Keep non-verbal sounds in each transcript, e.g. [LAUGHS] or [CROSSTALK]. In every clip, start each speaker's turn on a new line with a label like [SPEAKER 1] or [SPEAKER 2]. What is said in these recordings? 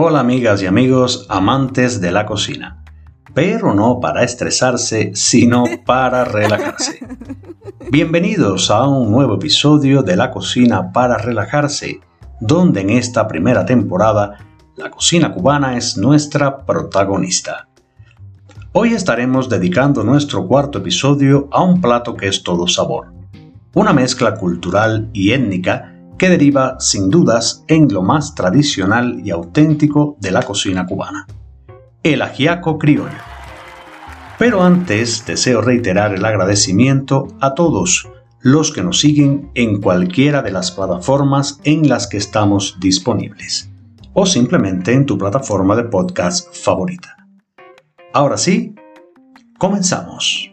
[SPEAKER 1] Hola amigas y amigos amantes de la cocina, pero no para estresarse, sino [LAUGHS] para relajarse. Bienvenidos a un nuevo episodio de La cocina para relajarse, donde en esta primera temporada la cocina cubana es nuestra protagonista. Hoy estaremos dedicando nuestro cuarto episodio a un plato que es todo sabor, una mezcla cultural y étnica que deriva sin dudas en lo más tradicional y auténtico de la cocina cubana, el ajiaco criollo. Pero antes deseo reiterar el agradecimiento a todos los que nos siguen en cualquiera de las plataformas en las que estamos disponibles o simplemente en tu plataforma de podcast favorita. Ahora sí, comenzamos.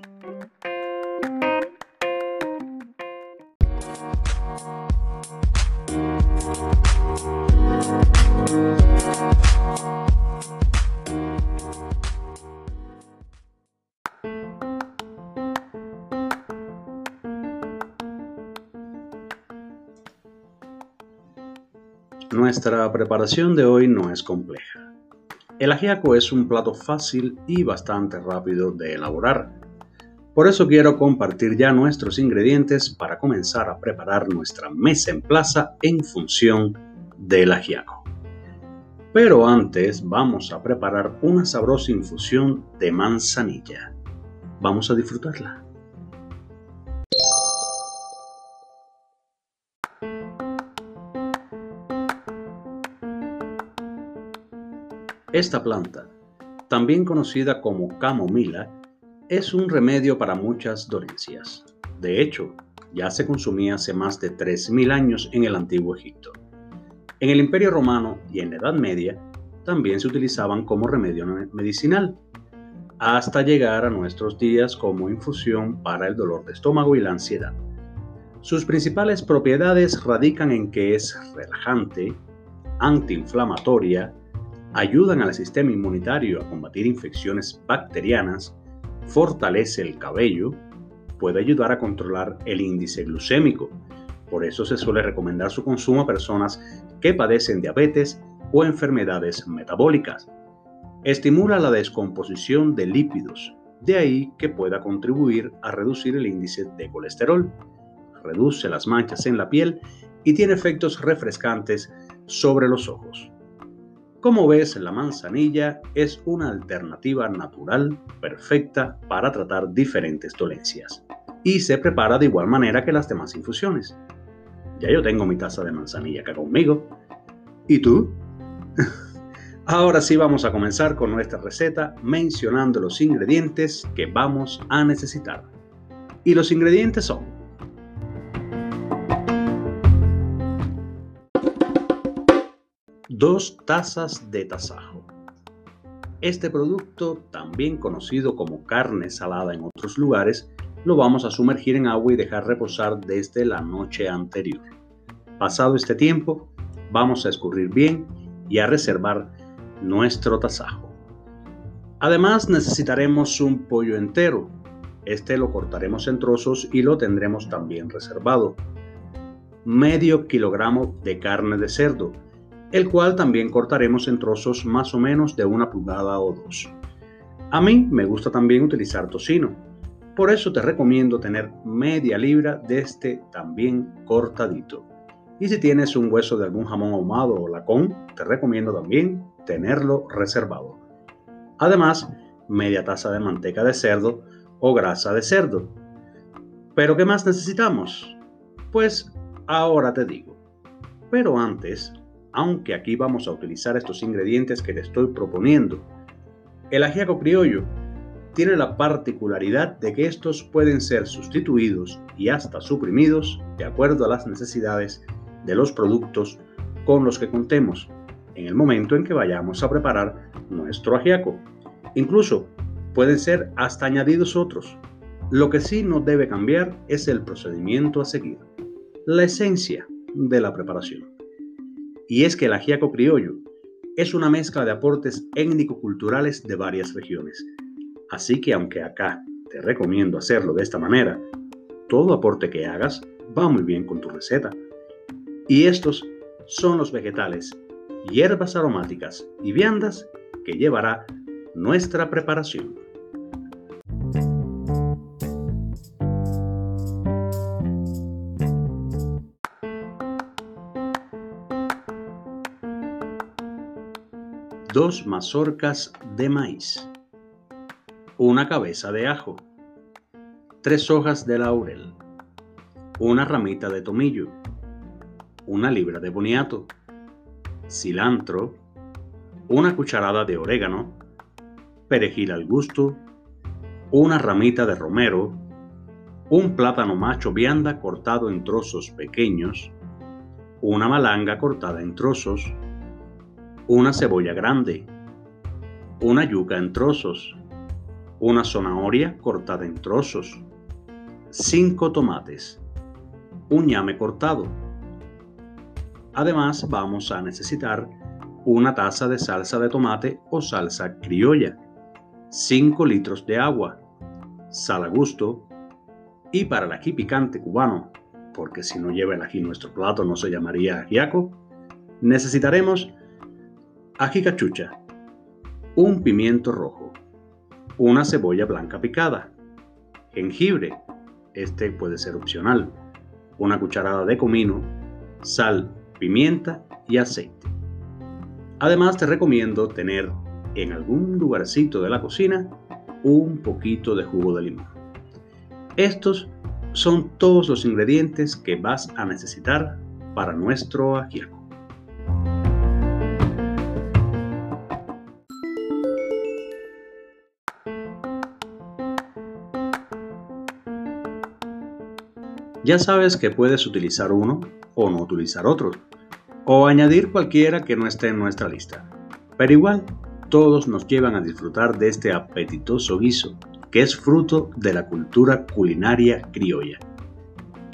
[SPEAKER 1] Nuestra preparación de hoy no es compleja. El ajiaco es un plato fácil y bastante rápido de elaborar. Por eso quiero compartir ya nuestros ingredientes para comenzar a preparar nuestra mesa en plaza en función del ajiaco. Pero antes vamos a preparar una sabrosa infusión de manzanilla. Vamos a disfrutarla. Esta planta, también conocida como camomila, es un remedio para muchas dolencias. De hecho, ya se consumía hace más de 3.000 años en el antiguo Egipto. En el Imperio Romano y en la Edad Media también se utilizaban como remedio medicinal, hasta llegar a nuestros días como infusión para el dolor de estómago y la ansiedad. Sus principales propiedades radican en que es relajante, antiinflamatoria, ayudan al sistema inmunitario a combatir infecciones bacterianas, fortalece el cabello, puede ayudar a controlar el índice glucémico. Por eso se suele recomendar su consumo a personas que padecen diabetes o enfermedades metabólicas. Estimula la descomposición de lípidos, de ahí que pueda contribuir a reducir el índice de colesterol, reduce las manchas en la piel y tiene efectos refrescantes sobre los ojos. Como ves, la manzanilla es una alternativa natural perfecta para tratar diferentes dolencias y se prepara de igual manera que las demás infusiones. Ya yo tengo mi taza de manzanilla acá conmigo. ¿Y tú? [LAUGHS] Ahora sí vamos a comenzar con nuestra receta mencionando los ingredientes que vamos a necesitar. Y los ingredientes son 2 tazas de tasajo. Este producto, también conocido como carne salada en otros lugares, lo vamos a sumergir en agua y dejar reposar desde la noche anterior. Pasado este tiempo, vamos a escurrir bien y a reservar nuestro tasajo. Además necesitaremos un pollo entero. Este lo cortaremos en trozos y lo tendremos también reservado. Medio kilogramo de carne de cerdo el cual también cortaremos en trozos más o menos de una pulgada o dos. A mí me gusta también utilizar tocino, por eso te recomiendo tener media libra de este también cortadito. Y si tienes un hueso de algún jamón ahumado o lacón, te recomiendo también tenerlo reservado. Además, media taza de manteca de cerdo o grasa de cerdo. ¿Pero qué más necesitamos? Pues ahora te digo. Pero antes, aunque aquí vamos a utilizar estos ingredientes que te estoy proponiendo. El ajiaco criollo tiene la particularidad de que estos pueden ser sustituidos y hasta suprimidos de acuerdo a las necesidades de los productos con los que contemos en el momento en que vayamos a preparar nuestro ajiaco. Incluso pueden ser hasta añadidos otros. Lo que sí no debe cambiar es el procedimiento a seguir, la esencia de la preparación y es que el ajiaco criollo es una mezcla de aportes étnico-culturales de varias regiones. Así que aunque acá te recomiendo hacerlo de esta manera, todo aporte que hagas va muy bien con tu receta. Y estos son los vegetales hierbas aromáticas y viandas que llevará nuestra preparación. Dos mazorcas de maíz, una cabeza de ajo, tres hojas de laurel, una ramita de tomillo, una libra de boniato, cilantro, una cucharada de orégano, perejil al gusto, una ramita de romero, un plátano macho vianda cortado en trozos pequeños, una malanga cortada en trozos, una cebolla grande, una yuca en trozos, una zanahoria cortada en trozos, cinco tomates, un ñame cortado, Además, vamos a necesitar una taza de salsa de tomate o salsa criolla, 5 litros de agua, sal a gusto y para el ají picante cubano, porque si no lleva el ají nuestro plato no se llamaría ajiaco, necesitaremos ají cachucha, un pimiento rojo, una cebolla blanca picada, jengibre, este puede ser opcional, una cucharada de comino, sal pimienta y aceite. Además te recomiendo tener en algún lugarcito de la cocina un poquito de jugo de limón. Estos son todos los ingredientes que vas a necesitar para nuestro ajiaco. Ya sabes que puedes utilizar uno o no utilizar otro, o añadir cualquiera que no esté en nuestra lista. Pero igual, todos nos llevan a disfrutar de este apetitoso guiso, que es fruto de la cultura culinaria criolla.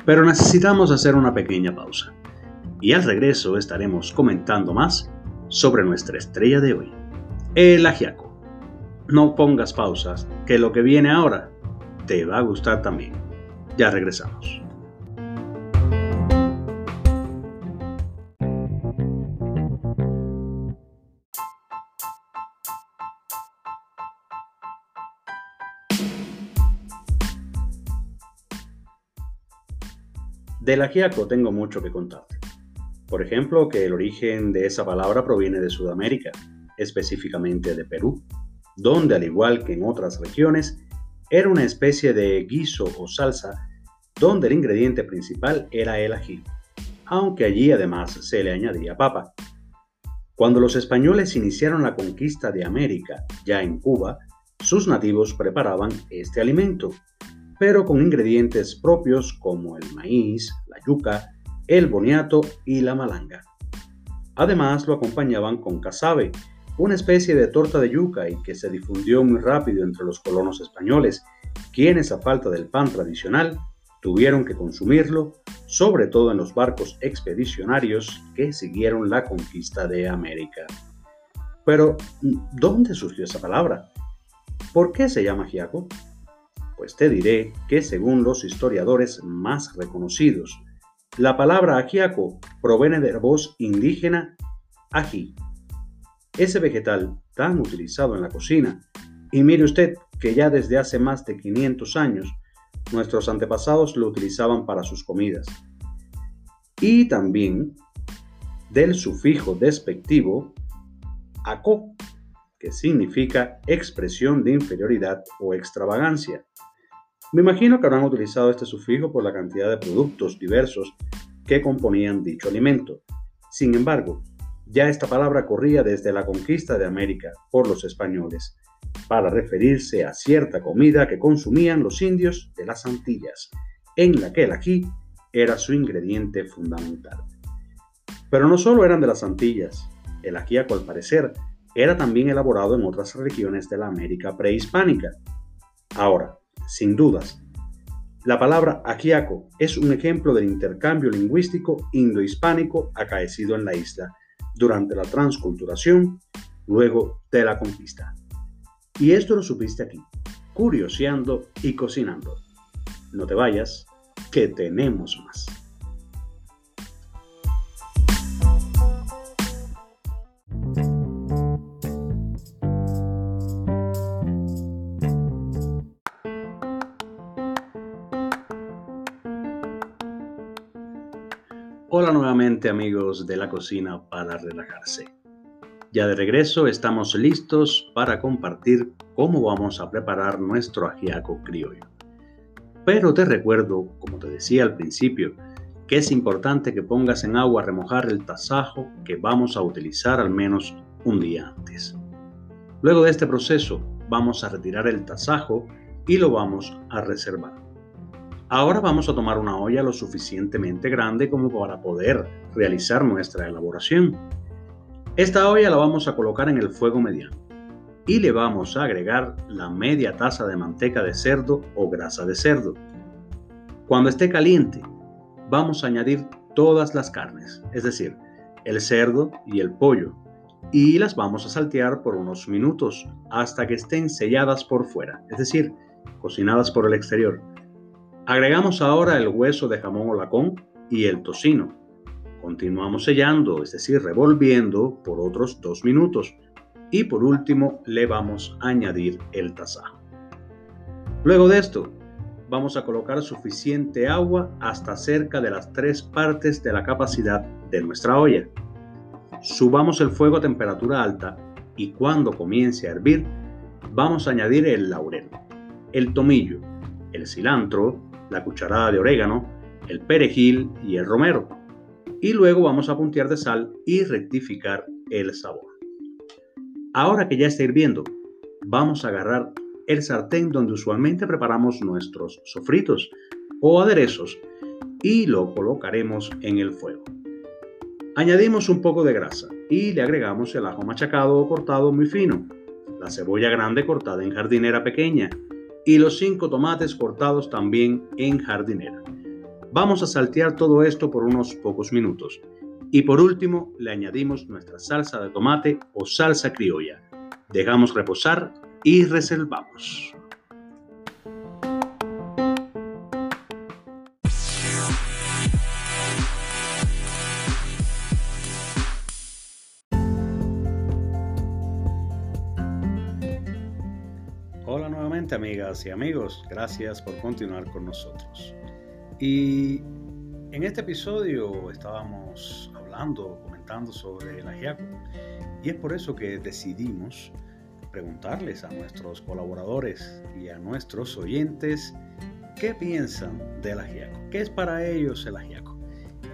[SPEAKER 1] Pero necesitamos hacer una pequeña pausa, y al regreso estaremos comentando más sobre nuestra estrella de hoy, el ajiaco. No pongas pausas, que lo que viene ahora te va a gustar también. Ya regresamos. Del ajiaco tengo mucho que contar. Por ejemplo, que el origen de esa palabra proviene de Sudamérica, específicamente de Perú, donde al igual que en otras regiones, era una especie de guiso o salsa donde el ingrediente principal era el ají, aunque allí además se le añadía papa. Cuando los españoles iniciaron la conquista de América, ya en Cuba, sus nativos preparaban este alimento, pero con ingredientes propios como el maíz, la yuca, el boniato y la malanga. Además lo acompañaban con casabe, una especie de torta de yuca y que se difundió muy rápido entre los colonos españoles, quienes a falta del pan tradicional tuvieron que consumirlo, sobre todo en los barcos expedicionarios que siguieron la conquista de América. Pero, ¿dónde surgió esa palabra? ¿Por qué se llama giaco? Pues te diré que según los historiadores más reconocidos, la palabra ajiaco proviene de la voz indígena ají, ese vegetal tan utilizado en la cocina. Y mire usted que ya desde hace más de 500 años nuestros antepasados lo utilizaban para sus comidas. Y también del sufijo despectivo aco, que significa expresión de inferioridad o extravagancia. Me imagino que habrán utilizado este sufijo por la cantidad de productos diversos que componían dicho alimento. Sin embargo, ya esta palabra corría desde la conquista de América por los españoles, para referirse a cierta comida que consumían los indios de las Antillas, en la que el ají era su ingrediente fundamental. Pero no solo eran de las Antillas, el ajíaco al parecer era también elaborado en otras regiones de la América prehispánica. Ahora, sin dudas. La palabra ajiaco es un ejemplo del intercambio lingüístico indohispánico acaecido en la isla durante la transculturación luego de la conquista. Y esto lo supiste aquí, curioseando y cocinando. No te vayas, que tenemos más. Amigos de la cocina para relajarse. Ya de regreso estamos listos para compartir cómo vamos a preparar nuestro ajiaco criollo. Pero te recuerdo, como te decía al principio, que es importante que pongas en agua a remojar el tasajo que vamos a utilizar al menos un día antes. Luego de este proceso vamos a retirar el tasajo y lo vamos a reservar. Ahora vamos a tomar una olla lo suficientemente grande como para poder realizar nuestra elaboración. Esta olla la vamos a colocar en el fuego mediano y le vamos a agregar la media taza de manteca de cerdo o grasa de cerdo. Cuando esté caliente, vamos a añadir todas las carnes, es decir, el cerdo y el pollo, y las vamos a saltear por unos minutos hasta que estén selladas por fuera, es decir, cocinadas por el exterior. Agregamos ahora el hueso de jamón o lacón y el tocino. Continuamos sellando, es decir, revolviendo por otros dos minutos. Y por último le vamos a añadir el tasajo. Luego de esto, vamos a colocar suficiente agua hasta cerca de las tres partes de la capacidad de nuestra olla. Subamos el fuego a temperatura alta y cuando comience a hervir, vamos a añadir el laurel, el tomillo, el cilantro, la cucharada de orégano, el perejil y el romero. Y luego vamos a puntear de sal y rectificar el sabor. Ahora que ya está hirviendo, vamos a agarrar el sartén donde usualmente preparamos nuestros sofritos o aderezos y lo colocaremos en el fuego. Añadimos un poco de grasa y le agregamos el ajo machacado o cortado muy fino, la cebolla grande cortada en jardinera pequeña y los cinco tomates cortados también en jardinera. Vamos a saltear todo esto por unos pocos minutos y por último le añadimos nuestra salsa de tomate o salsa criolla. Dejamos reposar y reservamos. Amigas y amigos, gracias por continuar con nosotros. Y en este episodio estábamos hablando, comentando sobre el ajiaco y es por eso que decidimos preguntarles a nuestros colaboradores y a nuestros oyentes qué piensan del ajiaco, qué es para ellos el ajiaco.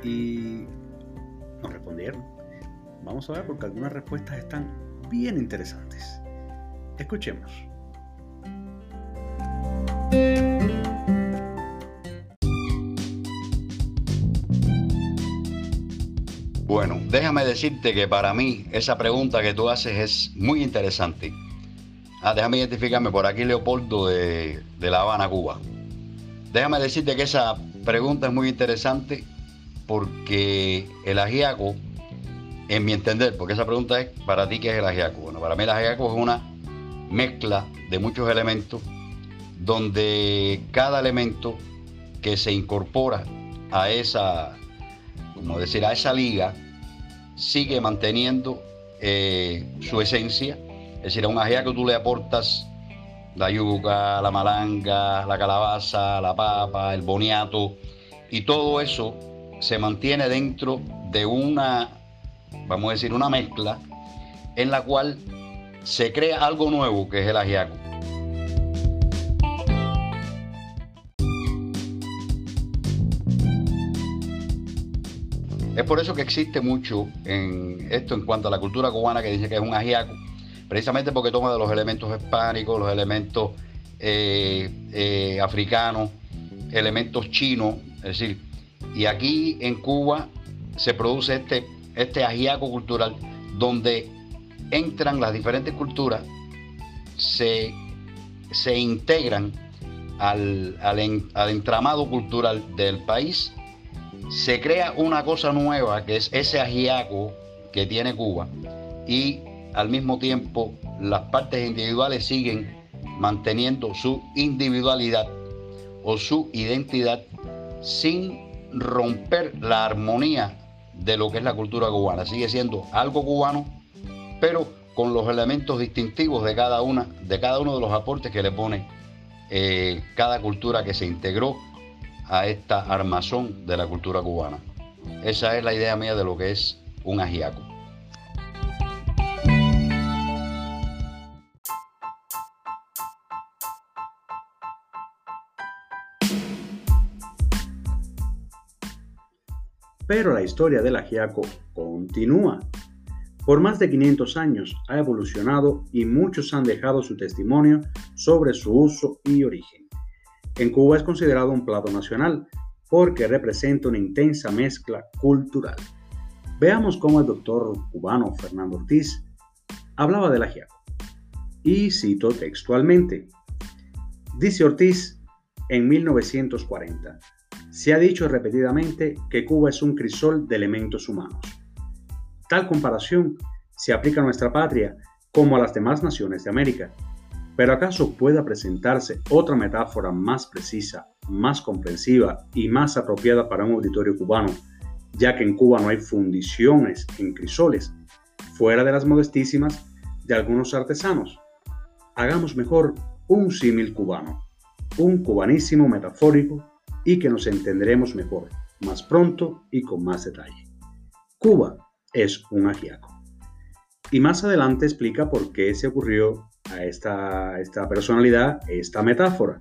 [SPEAKER 1] Y nos respondieron. Vamos a ver porque algunas respuestas están bien interesantes. Escuchemos.
[SPEAKER 2] Bueno, déjame decirte que para mí esa pregunta que tú haces es muy interesante Ah, déjame identificarme por aquí, Leopoldo de, La Habana, Cuba. Déjame decirte que esa pregunta es muy interesante porque el ajiaco, en mi entender, porque esa pregunta es para ti, ¿qué es el ajiaco? Bueno, para mí el ajiaco es una mezcla de muchos elementos donde cada elemento que se incorpora a esa, como decir, a esa liga, sigue manteniendo eh, su esencia es decir, a un ajiaco tú le aportas la yuca, la malanga, la calabaza, la papa, el boniato, y todo eso se mantiene dentro de una, vamos a decir, una mezcla en la cual se crea algo nuevo que es el ajiaco. Es por eso que existe mucho en esto en cuanto a la cultura cubana que dice que es un ajiaco precisamente porque toma de los elementos hispánicos, los elementos eh, eh, africanos, elementos chinos, es decir, y aquí en Cuba se produce este, este ajiaco cultural donde entran las diferentes culturas, se, integran al, al entramado cultural del país, se crea una cosa nueva que es ese ajiaco que tiene Cuba y al mismo tiempo las partes individuales siguen manteniendo su individualidad o su identidad sin romper la armonía de lo que es la cultura cubana. Sigue siendo algo cubano, pero con los elementos distintivos de cada una, de cada uno de los aportes que le pone eh, cada cultura que se integró a esta armazón de la cultura cubana. Esa es la idea mía de lo que es un ajiaco.
[SPEAKER 1] Pero la historia del ajiaco continúa. Por más de 500 años ha evolucionado y muchos han dejado su testimonio sobre su uso y origen. En Cuba es considerado un plato nacional porque representa una intensa mezcla cultural. Veamos cómo el doctor cubano Fernando Ortiz hablaba del ajiaco. Y cito textualmente. Dice Ortiz en 1940, se ha dicho repetidamente que Cuba es un crisol de elementos humanos. Tal comparación se aplica a nuestra patria como a las demás naciones de América. Pero ¿acaso pueda presentarse otra metáfora más precisa, más comprensiva y más apropiada para un auditorio cubano, ya que en Cuba no hay fundiciones en crisoles, fuera de las modestísimas de algunos artesanos? Hagamos mejor un símil cubano, un cubanísimo metafórico y que nos entenderemos mejor, más pronto y con más detalle. Cuba es un ajiaco. Y más adelante explica por qué se ocurrió a esta, esta personalidad esta metáfora.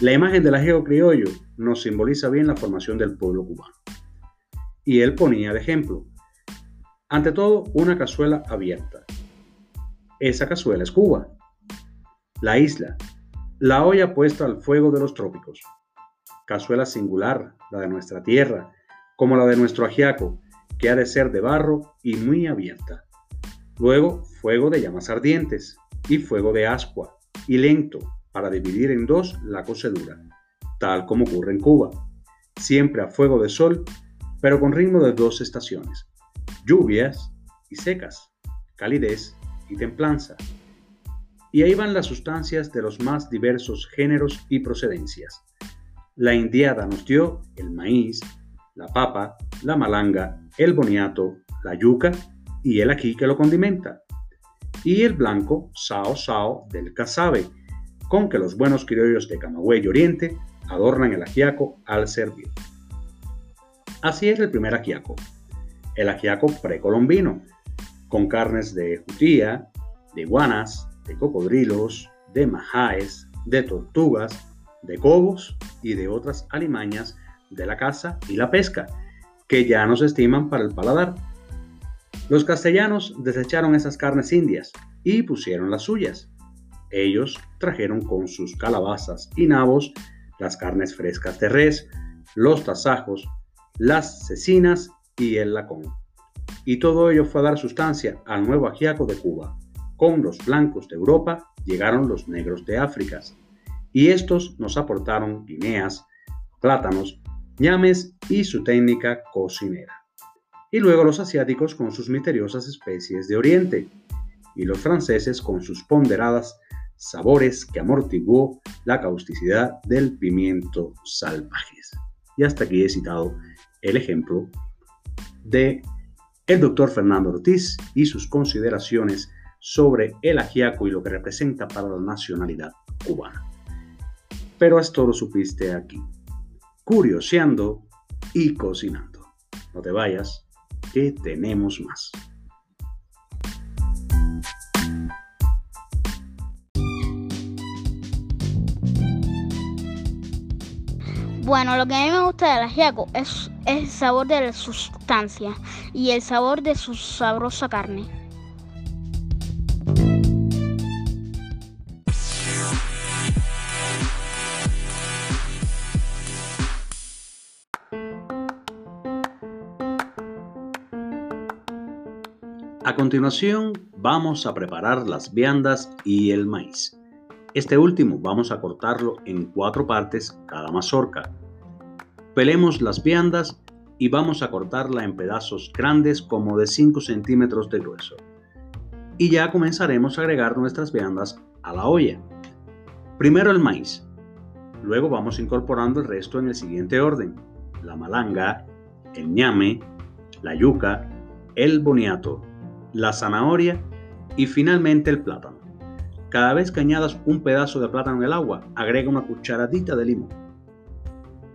[SPEAKER 1] La imagen del ajiaco criollo nos simboliza bien la formación del pueblo cubano. Y él ponía de ejemplo, ante todo, una cazuela abierta. Esa cazuela es Cuba. La isla, la olla puesta al fuego de los trópicos, cazuela singular, la de nuestra tierra, como la de nuestro ajiaco, que ha de ser de barro y muy abierta. Luego, fuego de llamas ardientes y fuego de ascua y lento para dividir en dos la cocedura, tal como ocurre en Cuba. Siempre a fuego de sol, pero con ritmo de dos estaciones, lluvias y secas, calidez y templanza. Y ahí van las sustancias de los más diversos géneros y procedencias la indiada nos dio el maíz, la papa, la malanga, el boniato, la yuca y el aquí que lo condimenta. Y el blanco, sao sao del casabe, con que los buenos criollos de Camagüey Oriente adornan el ajiaco al servir. Así es el primer ajiaco, el ajiaco precolombino, con carnes de jutía, de iguanas, de cocodrilos, de majaes, de tortugas, de cobos y de otras alimañas de la caza y la pesca, que ya no se estiman para el paladar. Los castellanos desecharon esas carnes indias y pusieron las suyas. Ellos trajeron con sus calabazas y nabos las carnes frescas de res, los tasajos, las cecinas y el lacón. Y todo ello fue a dar sustancia al nuevo ajiaco de Cuba. Con los blancos de Europa llegaron los negros de África, y estos nos aportaron guineas, plátanos, ñames y su técnica cocinera. Y luego los asiáticos con sus misteriosas especies de Oriente, y los franceses con sus ponderadas sabores que amortiguó la causticidad del pimiento salvajes. Y hasta aquí he citado el ejemplo de el doctor Fernando Ortiz y sus consideraciones sobre el ajiaco y lo que representa para la nacionalidad cubana. Pero esto lo supiste aquí, curioseando y cocinando. No te vayas, tenemos más.
[SPEAKER 3] Bueno, lo que a mí me gusta del ajiaco es, es el sabor de la sustancia y el sabor de su sabrosa carne.
[SPEAKER 1] Continuación vamos a preparar las viandas y el maíz. Este último vamos a cortarlo en cuatro partes cada mazorca. Pelemos las viandas y vamos a cortarla en pedazos grandes como de 5 centímetros de grueso. Y ya comenzaremos a agregar nuestras viandas a la olla. Primero el maíz. Luego vamos incorporando el resto en el siguiente orden. La malanga, el ñame, la yuca, el boniato, la zanahoria y finalmente el plátano. Cada vez que añadas un pedazo de plátano en el agua, agrega una cucharadita de limón.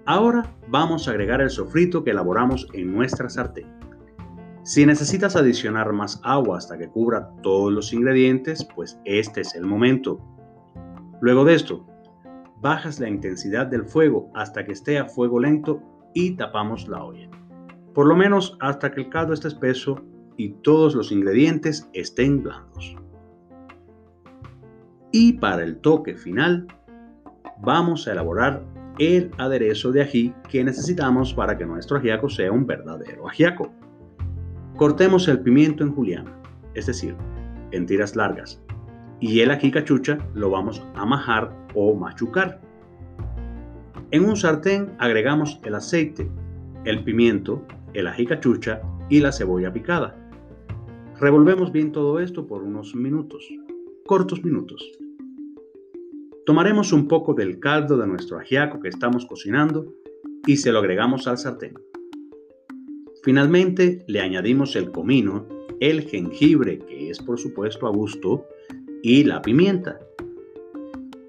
[SPEAKER 1] Ahora vamos a agregar el sofrito que elaboramos en nuestra sartén. Si necesitas adicionar más agua hasta que cubra todos los ingredientes, pues este es el momento. Luego de esto, bajas la intensidad del fuego hasta que esté a fuego lento y tapamos la olla. Por lo menos hasta que el caldo esté espeso y todos los ingredientes estén blandos. Y para el toque final, vamos a elaborar el aderezo de ají que necesitamos para que nuestro ajiaco sea un verdadero ajiaco. Cortemos el pimiento en juliana, es decir, en tiras largas, y el ají cachucha lo vamos a majar o machucar. En un sartén agregamos el aceite, el pimiento, el ají cachucha y la cebolla picada. Revolvemos bien todo esto por unos minutos, cortos minutos. Tomaremos un poco del caldo de nuestro ajiaco que estamos cocinando y se lo agregamos al sartén. Finalmente le añadimos el comino, el jengibre, que es por supuesto a gusto, y la pimienta.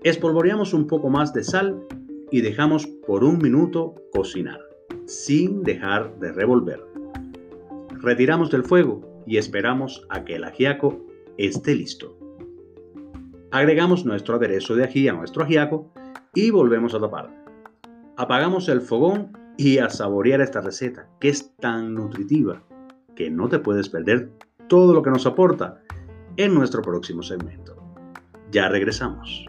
[SPEAKER 1] Espolvoreamos un poco más de sal y dejamos por un minuto cocinar, sin dejar de revolver. Retiramos del fuego y esperamos a que el ajiaco esté listo. Agregamos nuestro aderezo de ají a nuestro ajiaco y volvemos a tapar. Apagamos el fogón y a saborear esta receta que es tan nutritiva que no te puedes perder todo lo que nos aporta en nuestro próximo segmento. Ya regresamos.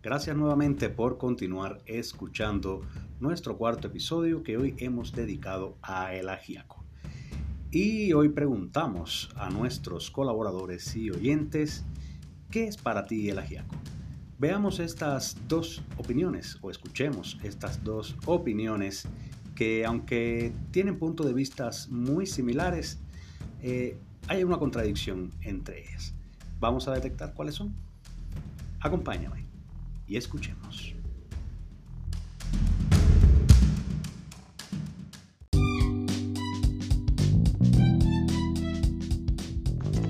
[SPEAKER 1] Gracias nuevamente por continuar escuchando nuestro cuarto episodio que hoy hemos dedicado a el ajiaco. Y hoy preguntamos a nuestros colaboradores y oyentes, ¿qué es para ti el ajiaco? Veamos estas dos opiniones o escuchemos estas dos opiniones que aunque tienen puntos de vista muy similares, eh, hay una contradicción entre ellas. Vamos a detectar cuáles son. Acompáñame y escuchemos.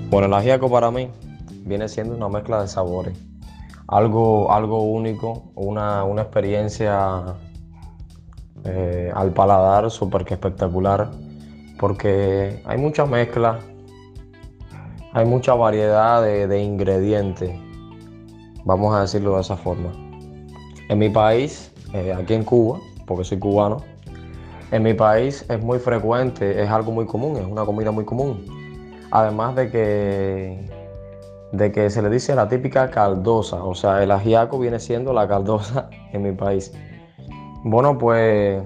[SPEAKER 4] Bueno, el ajíaco para mí viene siendo una mezcla de sabores. Algo, algo único, una, una experiencia eh, al paladar súper espectacular, porque hay mucha mezcla, hay mucha variedad de, de ingredientes vamos a decirlo de esa forma. En mi país, eh, aquí en Cuba, porque soy cubano, en mi país es muy frecuente, es algo muy común, es una comida muy común. Además de que, de que se le dice la típica caldosa, o sea, el ajiaco viene siendo la caldosa [LAUGHS] en mi país. Bueno, pues,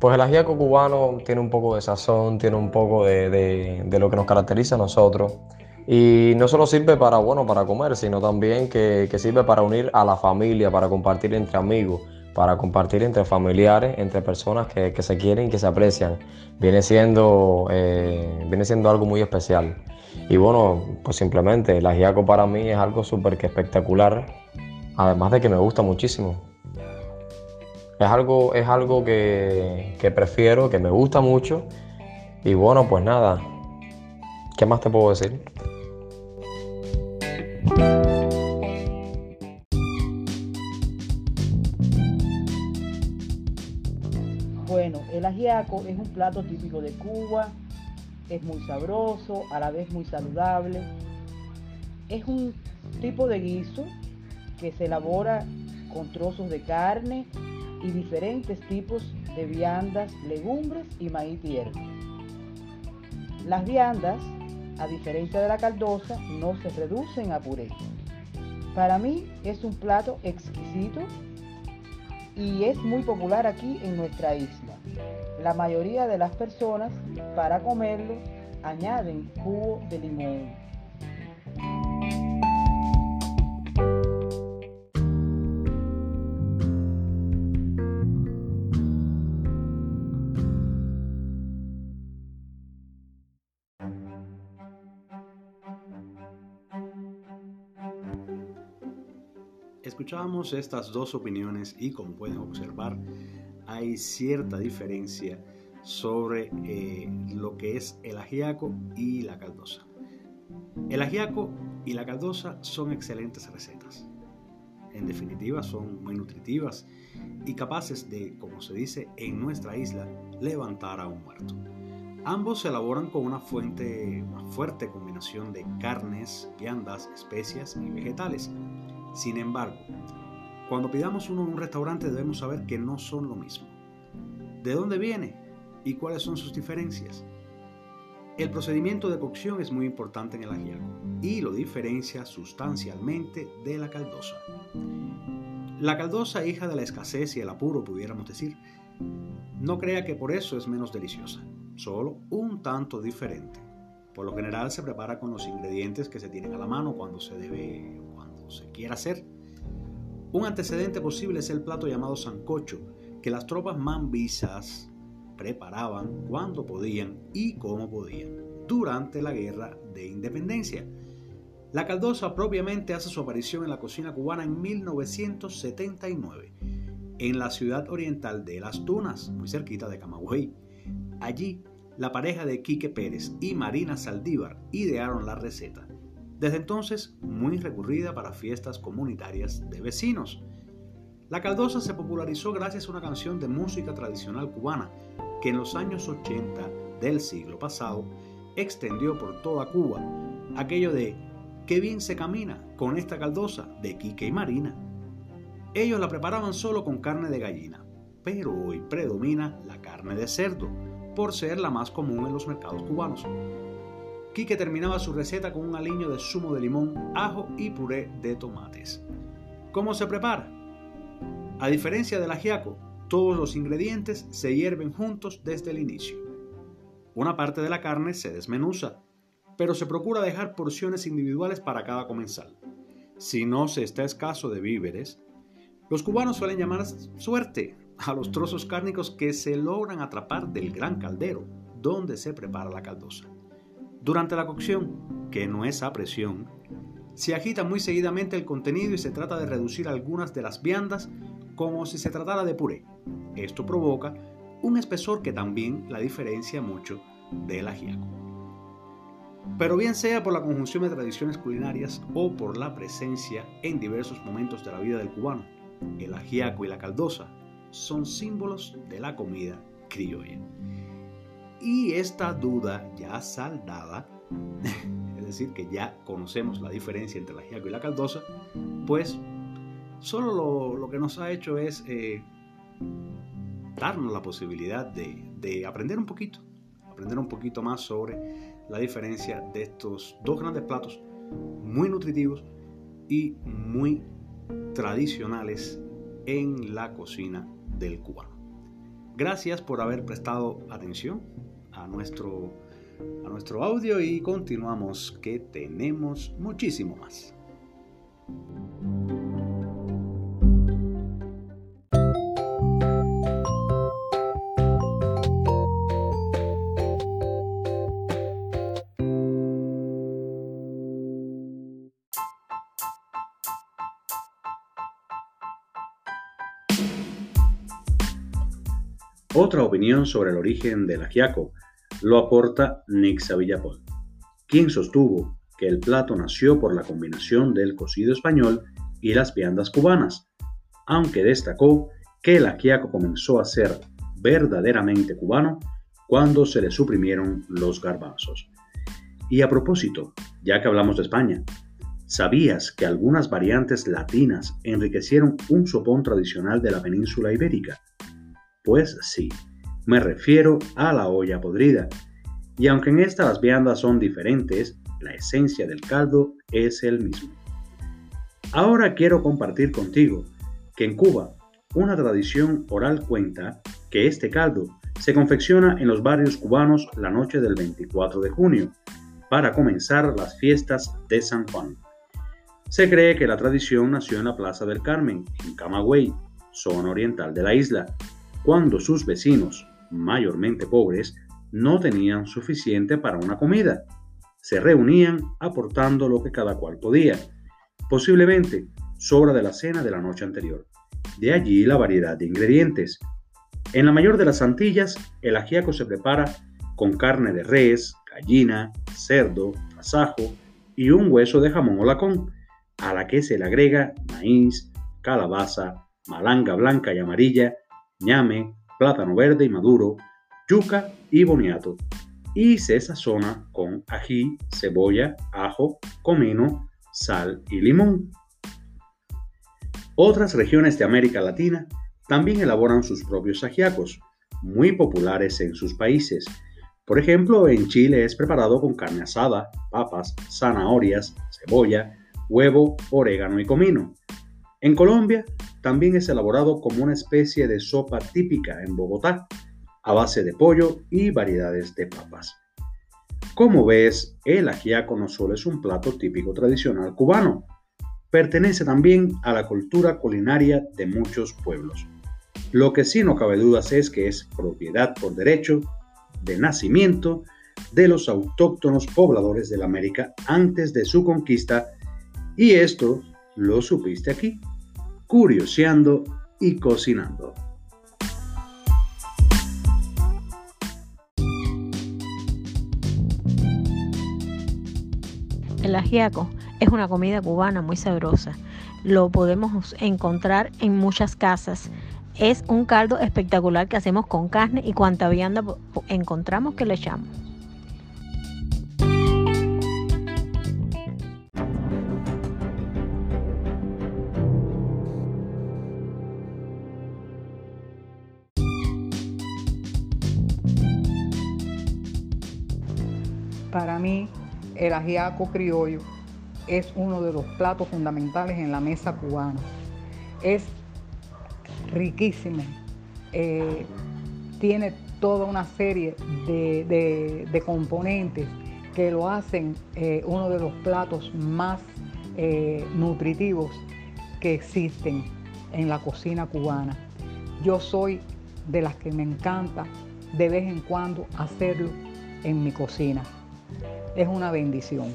[SPEAKER 4] pues el ajiaco cubano tiene un poco de sazón, tiene un poco de, de lo que nos caracteriza a nosotros. Y no solo sirve para, bueno, para comer, sino también que, sirve para unir a la familia, para compartir entre amigos, para compartir entre familiares, entre personas que, se quieren y que se aprecian. Viene siendo, eh, viene siendo algo muy especial. Y bueno, pues simplemente el ajiaco para mí es algo súper espectacular, además de que me gusta muchísimo. Es algo, es algo que, que prefiero, que me gusta mucho. Y bueno, pues nada, ¿qué más te puedo decir?
[SPEAKER 5] Bueno, el ajiaco es un plato típico de Cuba, es muy sabroso, a la vez muy saludable. Es un tipo de guiso que se elabora con trozos de carne y diferentes tipos de viandas, legumbres y maíz tierno. Las viandas a diferencia de la caldosa, no se reducen a puré. Para mí es un plato exquisito y es muy popular aquí en nuestra isla. La mayoría de las personas para comerlo añaden jugo de limón.
[SPEAKER 1] Escuchábamos estas dos opiniones y como pueden observar, hay cierta diferencia sobre eh, lo que es el ajiaco y la caldosa. El ajiaco y la caldosa son excelentes recetas. En definitiva, son muy nutritivas y capaces de, como se dice en nuestra isla, levantar a un muerto. Ambos se elaboran con una, fuente, una fuerte combinación de carnes, viandas, especias y vegetales. Sin embargo, cuando pidamos uno en un restaurante debemos saber que no son lo mismo. ¿De dónde viene? ¿Y cuáles son sus diferencias? El procedimiento de cocción es muy importante en el ajiaco y lo diferencia sustancialmente de la caldosa. La caldosa, hija de la escasez y el apuro, pudiéramos decir, no crea que por eso es menos deliciosa, solo un tanto diferente. Por lo general se prepara con los ingredientes que se tienen a la mano cuando se debe, se quiera hacer. Un antecedente posible es el plato llamado sancocho, que las tropas mambisas preparaban cuando podían y como podían durante la guerra de independencia. La caldosa propiamente hace su aparición en la cocina cubana en 1979, en la ciudad oriental de Las Tunas, muy cerquita de Camagüey. Allí, la pareja de Quique Pérez y Marina Saldívar idearon la receta, desde entonces muy recurrida para fiestas comunitarias de vecinos. La caldosa se popularizó gracias a una canción de música tradicional cubana que en los años 80 del siglo pasado extendió por toda Cuba aquello de qué bien se camina con esta caldosa de Quique y Marina. Ellos la preparaban solo con carne de gallina, pero hoy predomina la carne de cerdo, por ser la más común en los mercados cubanos. Quique terminaba su receta con un aliño de zumo de limón, ajo y puré de tomates. ¿Cómo se prepara? A diferencia del ajiaco, todos los ingredientes se hierven juntos desde el inicio. Una parte de la carne se desmenuza, pero se procura dejar porciones individuales para cada comensal. Si no se está escaso de víveres, los cubanos suelen llamar suerte a los trozos cárnicos que se logran atrapar del gran caldero donde se prepara la caldosa. Durante la cocción, que no es a presión, se agita muy seguidamente el contenido y se trata de reducir algunas de las viandas como si se tratara de puré. Esto provoca un espesor que también la diferencia mucho del ajiaco. Pero bien sea por la conjunción de tradiciones culinarias o por la presencia en diversos momentos de la vida del cubano, el ajiaco y la caldosa son símbolos de la comida criolla. Y esta duda ya saldada, [LAUGHS] es decir, que ya conocemos la diferencia entre el ajiaco y la caldosa, pues solo lo, que nos ha hecho es eh, darnos la posibilidad de, aprender un poquito, aprender un poquito más sobre la diferencia de estos dos grandes platos muy nutritivos y muy tradicionales en la cocina del cubano. Gracias por haber prestado atención a nuestro, a nuestro audio y continuamos que tenemos muchísimo más. Otra opinión sobre el origen del ajiaco lo aporta Nixa Villapol, quien sostuvo que el plato nació por la combinación del cocido español y las viandas cubanas, aunque destacó que el ajiaco comenzó a ser verdaderamente cubano cuando se le suprimieron los garbanzos. Y a propósito, ya que hablamos de España, ¿sabías que algunas variantes latinas enriquecieron un sopón tradicional de la península ibérica? Pues sí, me refiero a la olla podrida. Y aunque en esta las viandas son diferentes, la esencia del caldo es el mismo. Ahora quiero compartir contigo que en Cuba una tradición oral cuenta que este caldo se confecciona en los barrios cubanos la noche del 24 de junio para comenzar las fiestas de San Juan. Se cree que la tradición nació en la Plaza del Carmen, en Camagüey, zona oriental de la isla, cuando sus vecinos, mayormente pobres, no tenían suficiente para una comida. Se reunían aportando lo que cada cual podía, posiblemente sobra de la cena de la noche anterior. De allí la variedad de ingredientes. En la mayor de las Antillas, el ajiaco se prepara con carne de res, gallina, cerdo, tasajo y un hueso de jamón o lacón, a la que se le agrega maíz, calabaza, malanga blanca y amarilla, ñame, plátano verde y maduro, yuca y boniato, y se sazona con ají, cebolla, ajo, comino, sal y limón. Otras regiones de América Latina también elaboran sus propios ajiacos, muy populares en sus países. Por ejemplo, en Chile es preparado con carne asada, papas, zanahorias, cebolla, huevo, orégano y comino. En Colombia también es elaborado como una especie de sopa típica en Bogotá, a base de pollo y variedades de papas. Como ves, el ajiaco no solo es un plato típico tradicional cubano, pertenece también a la cultura culinaria de muchos pueblos. Lo que sí no cabe dudas es que es propiedad por derecho de nacimiento de los autóctonos pobladores de la América antes de su conquista y esto lo supiste aquí, curioseando y cocinando.
[SPEAKER 6] El ajiaco es una comida cubana muy sabrosa. Lo podemos encontrar en muchas casas. Es un caldo espectacular que hacemos con carne y cuanta vianda encontramos que le echamos.
[SPEAKER 5] Mí, el ajiaco criollo es uno de los platos fundamentales en la mesa cubana. Es riquísimo. Eh, tiene toda una serie de, componentes que lo hacen eh, uno de los platos más eh, nutritivos que existen en la cocina cubana. Yo soy de las que me encanta de vez en cuando hacerlo en mi cocina es una bendición.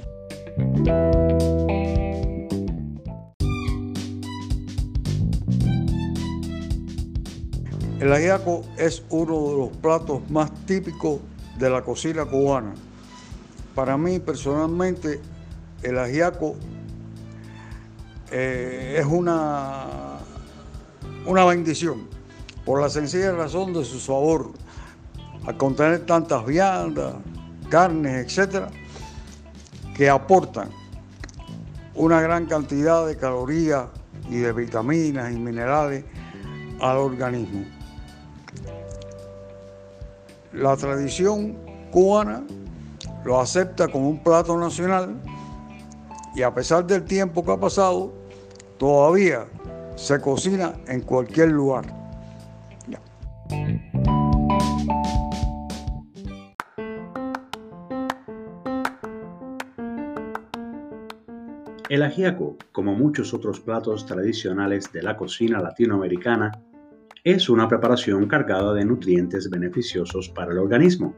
[SPEAKER 7] El ajiaco es uno de los platos más típicos de la cocina cubana. Para mí personalmente el ajiaco eh, es una, una bendición por la sencilla razón de su sabor. Al contener tantas viandas, carnes, etcétera, que aportan una gran cantidad de calorías y de vitaminas y minerales al organismo. La tradición cubana lo acepta como un plato nacional y a pesar del tiempo que ha pasado, todavía se cocina en cualquier lugar.
[SPEAKER 1] El ajiaco, como muchos otros platos tradicionales de la cocina latinoamericana, es una preparación cargada de nutrientes beneficiosos para el organismo.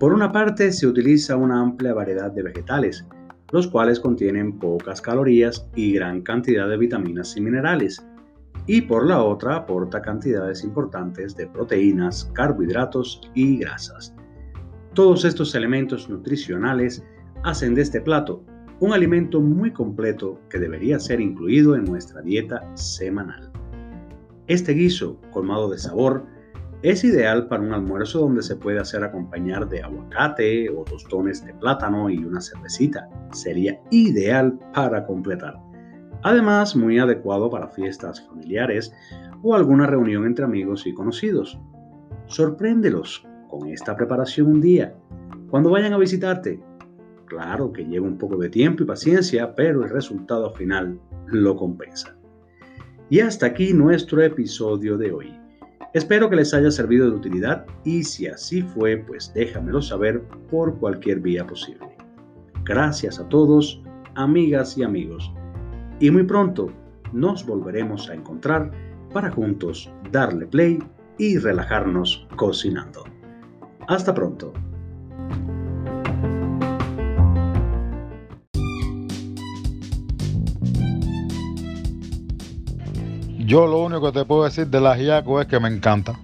[SPEAKER 1] Por una parte, se utiliza una amplia variedad de vegetales, los cuales contienen pocas calorías y gran cantidad de vitaminas y minerales, y por la otra aporta cantidades importantes de proteínas, carbohidratos y grasas. Todos estos elementos nutricionales hacen de este plato un alimento muy completo que debería ser incluido en nuestra dieta semanal. Este guiso, colmado de sabor, es ideal para un almuerzo donde se puede hacer acompañar de aguacate o tostones de plátano y una cervecita. Sería ideal para completar. Además, muy adecuado para fiestas familiares o alguna reunión entre amigos y conocidos. Sorpréndelos con esta preparación un día. Cuando vayan a visitarte, Claro que lleva un poco de tiempo y paciencia, pero el resultado final lo compensa. Y hasta aquí nuestro episodio de hoy. Espero que les haya servido de utilidad y si así fue, pues déjamelo saber por cualquier vía posible. Gracias a todos, amigas y amigos. Y muy pronto nos volveremos a encontrar para juntos darle play y relajarnos cocinando. Hasta pronto.
[SPEAKER 8] Yo lo único que te puedo decir del ajiaco es que me encanta.